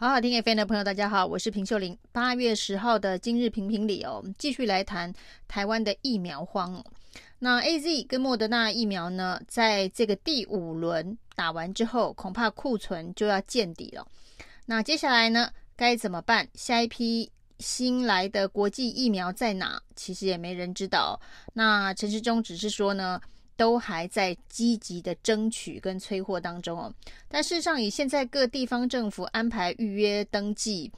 好好听 FM 的朋友，大家好，我是平秀玲。八月十号的今日评评理哦，继续来谈台湾的疫苗荒。那 AZ 跟莫德纳疫苗呢，在这个第五轮打完之后，恐怕库存就要见底了。那接下来呢，该怎么办？下一批新来的国际疫苗在哪？其实也没人知道。那陈时中只是说呢。都还在积极的争取跟催货当中哦，但事实上以现在各地方政府安排预约登记，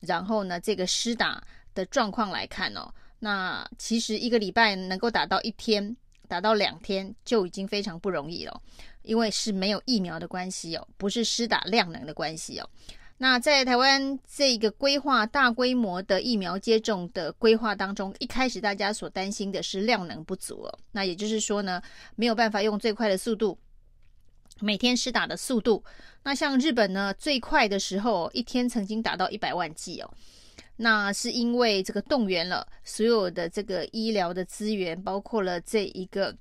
然后呢这个施打的状况来看哦，那其实一个礼拜能够打到一天，打到两天就已经非常不容易了，因为是没有疫苗的关系哦，不是施打量能的关系哦。那在台湾这个规划大规模的疫苗接种的规划当中，一开始大家所担心的是量能不足哦。那也就是说呢，没有办法用最快的速度每天施打的速度。那像日本呢，最快的时候一天曾经达到一百万剂哦。那是因为这个动员了所有的这个医疗的资源，包括了这一个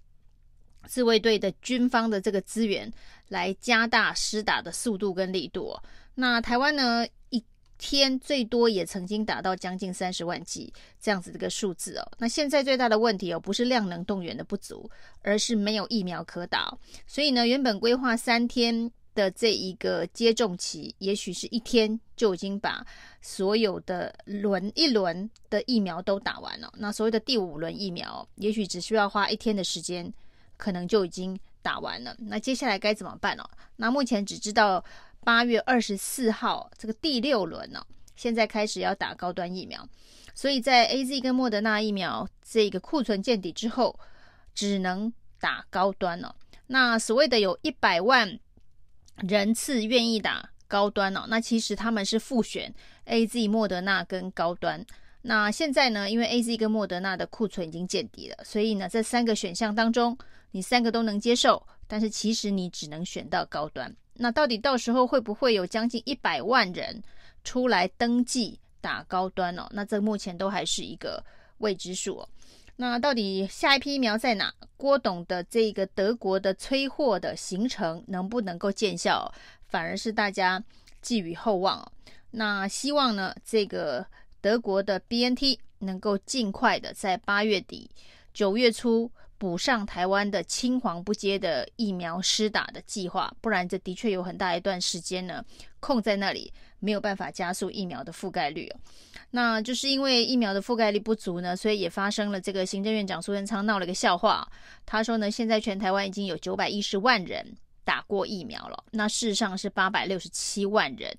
自卫队的军方的这个资源，来加大施打的速度跟力度。那台湾呢，一天最多也曾经达到将近三十万剂这样子这个数字哦。那现在最大的问题哦，不是量能动员的不足，而是没有疫苗可打。所以呢，原本规划三天的这一个接种期，也许是一天就已经把所有的轮一轮的疫苗都打完了。那所谓的第五轮疫苗，也许只需要花一天的时间，可能就已经打完了。那接下来该怎么办呢？那目前只知道。八月二十四号，这个第六轮呢、哦，现在开始要打高端疫苗，所以在 AZ 跟莫德纳疫苗这个库存见底之后，只能打高端了、那所谓的有一百万人次愿意打高端哦，那其实他们是复选 AZ、莫德纳跟高端。那现在呢，因为 AZ 跟莫德纳的库存已经见底了，所以呢，这三个选项当中，你三个都能接受，但是其实你只能选到高端。那到底到时候会不会有将近一百万人出来登记打高端哦？那这目前都还是一个未知数哦。那到底下一批疫苗在哪？郭董的这个德国的催货的行程能不能够见效？反而是大家寄予厚望哦。那希望呢，这个德国的 BNT 能够尽快的在八月底、九月初。补上台湾的青黄不接的疫苗施打的计划，不然这的确有很大一段时间呢空在那里，没有办法加速疫苗的覆盖率。那就是因为疫苗的覆盖率不足呢，所以也发生了这个行政院长苏贞昌闹了个笑话。他说呢，现在全台湾已经有九百一十万人打过疫苗了，那事实上是八百六十七万人。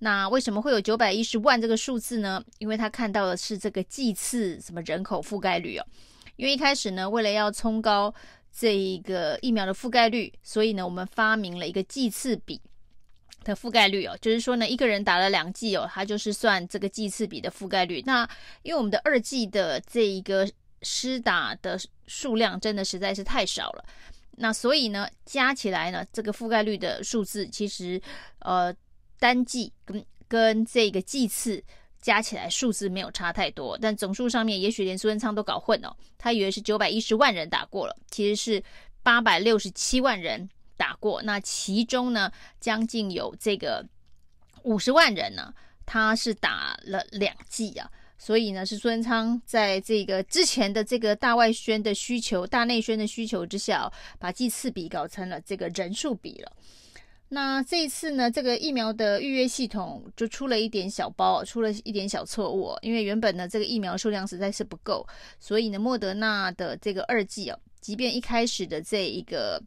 那为什么会有九百一十万这个数字呢？因为他看到的是这个剂次什么人口覆盖率哦。因为一开始呢，为了要冲高这一个疫苗的覆盖率，所以呢，我们发明了一个剂次比的覆盖率哦，就是说呢，一个人打了两剂哦，它就是算这个剂次比的覆盖率。那因为我们的二剂的这一个施打的数量真的实在是太少了，那所以呢，加起来呢，这个覆盖率的数字其实呃单剂跟跟这个剂次。加起来数字没有差太多，但总数上面也许连苏贞昌都搞混了，他以为是九百一十万人打过了，其实是八百六十七万人打过。那其中呢，将近有这个五十万人呢，他是打了两剂啊，所以呢，是苏贞昌在这个之前的这个大外宣的需求、大内宣的需求之下，把剂次比搞成了这个人数比了。那这一次呢，这个疫苗的预约系统就出了一点小包，出了一点小错误。因为原本呢，这个疫苗数量实在是不够，所以呢，莫德纳的这个二剂哦，即便一开始的这一个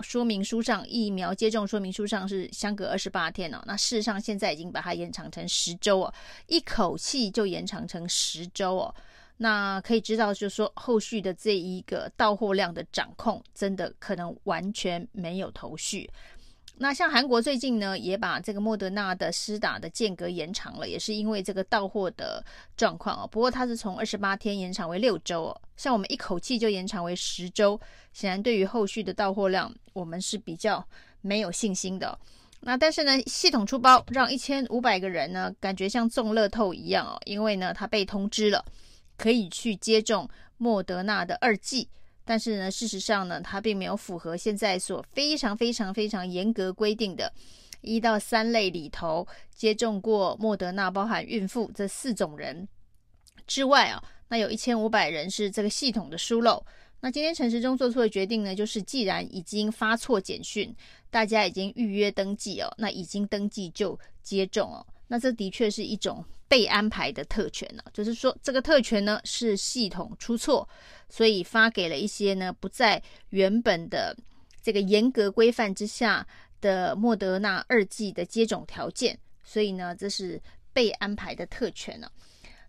说明书上，疫苗接种说明书上是相隔二十八天哦，那事实上现在已经把它延长成十周哦，一口气就延长成十周哦。那可以知道，就是说后续的这一个到货量的掌控，真的可能完全没有头绪。那像韩国最近呢，也把这个莫德纳的施打的间隔延长了，也是因为这个到货的状况哦。不过它是从二十八天延长为六周哦，像我们一口气就延长为十周，显然对于后续的到货量，我们是比较没有信心的。那但是呢，系统出包，让一千五百个人呢，感觉像中乐透一样哦，因为呢，他被通知了，可以去接种莫德纳的二剂。但是呢，事实上呢，它并没有符合现在所非常非常非常严格规定的一到三类里头接种过莫德纳，包含孕妇这四种人之外啊，那有一千五百人是这个系统的疏漏。那今天陈时中做出的决定呢，就是既然已经发错简讯，大家已经预约登记哦，那已经登记就接种哦。那这的确是一种被安排的特权呢，就是说这个特权呢是系统出错，所以发给了一些呢不在原本的这个严格规范之下的莫德纳二剂的接种条件，所以呢这是被安排的特权呢。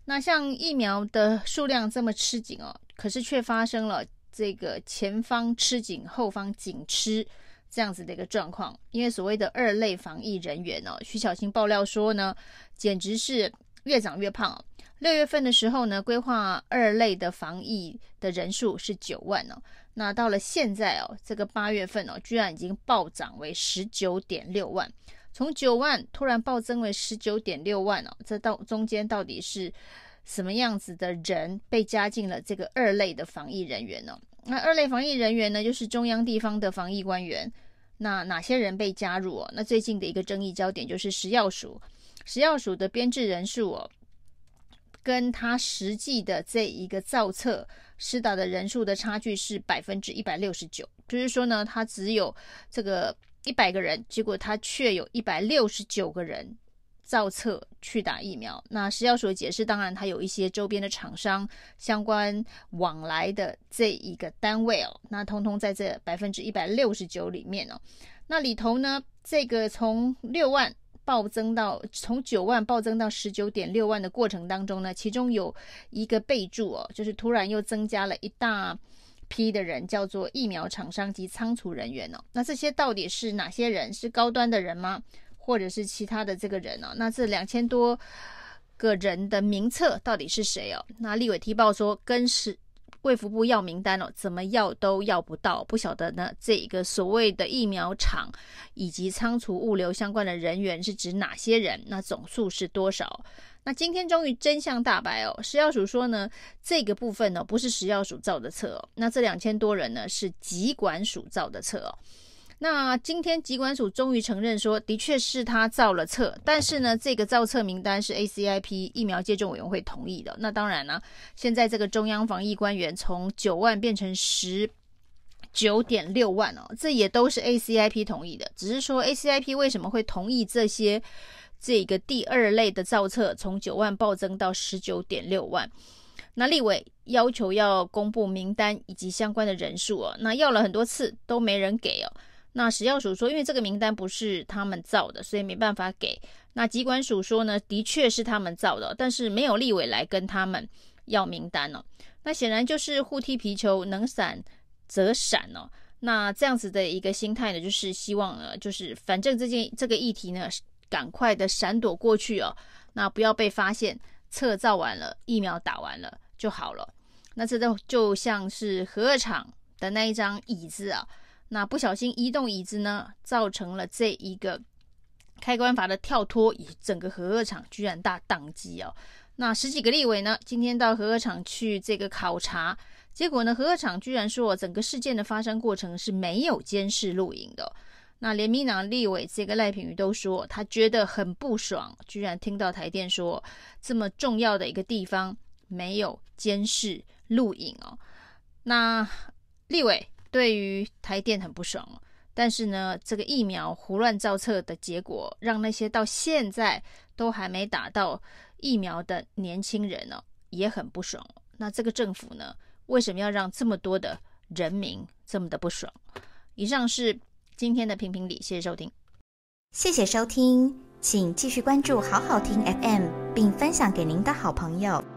那像疫苗的数量这么吃紧哦，可是却发生了。这个前方吃紧，后方紧吃这样子的一个状况，因为所谓的二类防疫人员哦，徐小青爆料说呢，简直是越长越胖哦。六月份的时候呢，规划二类的防疫的人数是九万哦，那到了现在哦，这个八月份哦，居然已经暴涨为十九点六万，从九万突然暴增为十九点六万哦，这到中间到底是？什么样子的人被加进了这个二类的防疫人员呢？那二类防疫人员呢，就是中央地方的防疫官员。那哪些人被加入哦？那最近的一个争议焦点就是食药署，食药署的编制人数哦，跟他实际的这一个造册施打的人数的差距是百分之一百六十九，就是说呢，他只有这个一百个人，结果他却有一百六十九个人。造册去打疫苗，那食药所解释，当然它有一些周边的厂商相关往来的这一个单位哦，那通通在这百分之一百六十九里面哦，那里头呢，这个从六万暴增到从九万暴增到十九点六万的过程当中呢，其中有一个备注哦，就是突然又增加了一大批的人，叫做疫苗厂商及仓储人员哦，那这些到底是哪些人？是高端的人吗？或者是其他的这个人哦，那这两千多个人的名册到底是谁哦？那立委提报说，跟是卫福部要名单哦，怎么要都要不到，不晓得呢。这一个所谓的疫苗厂以及仓储物流相关的人员是指哪些人？那总数是多少？那今天终于真相大白哦，食药署说呢，这个部分呢不是食药署造的册哦，那这两千多人呢是疾管署造的册哦。那今天疾管署终于承认说，的确是他造了册，但是呢，这个造册名单是 ACIP 疫苗接种委员会同意的。那当然呢，现在这个中央防疫官员从九万变成十九点六万哦，这也都是 ACIP 同意的。只是说 ACIP 为什么会同意这些这个第二类的造册从九万暴增到十九点六万？那立委要求要公布名单以及相关的人数哦，那要了很多次都没人给哦。那食药署说，因为这个名单不是他们造的，所以没办法给。那疾管署说呢，的确是他们造的，但是没有立委来跟他们要名单哦。那显然就是互踢皮球，能闪则闪哦。那这样子的一个心态呢，就是希望呢，就是反正这件这个议题呢，赶快的闪躲过去哦。那不要被发现，测造完了，疫苗打完了就好了。那这都就像是核二厂的那一张椅子啊。那不小心移动椅子呢，造成了这一个开关阀的跳脱，以整个核二厂居然大宕机哦。那十几个立委呢，今天到核二厂去这个考察，结果呢，核二厂居然说整个事件的发生过程是没有监视录影的。那连民党立委这个赖品妤都说，他觉得很不爽，居然听到台电说这么重要的一个地方没有监视录影哦。那立委。对于台电很不爽，但是呢，这个疫苗胡乱造册的结果，让那些到现在都还没打到疫苗的年轻人呢，也很不爽。那这个政府呢，为什么要让这么多的人民这么的不爽？以上是今天的评评理，谢谢收听，谢谢收听，请继续关注好好听 FM，并分享给您的好朋友。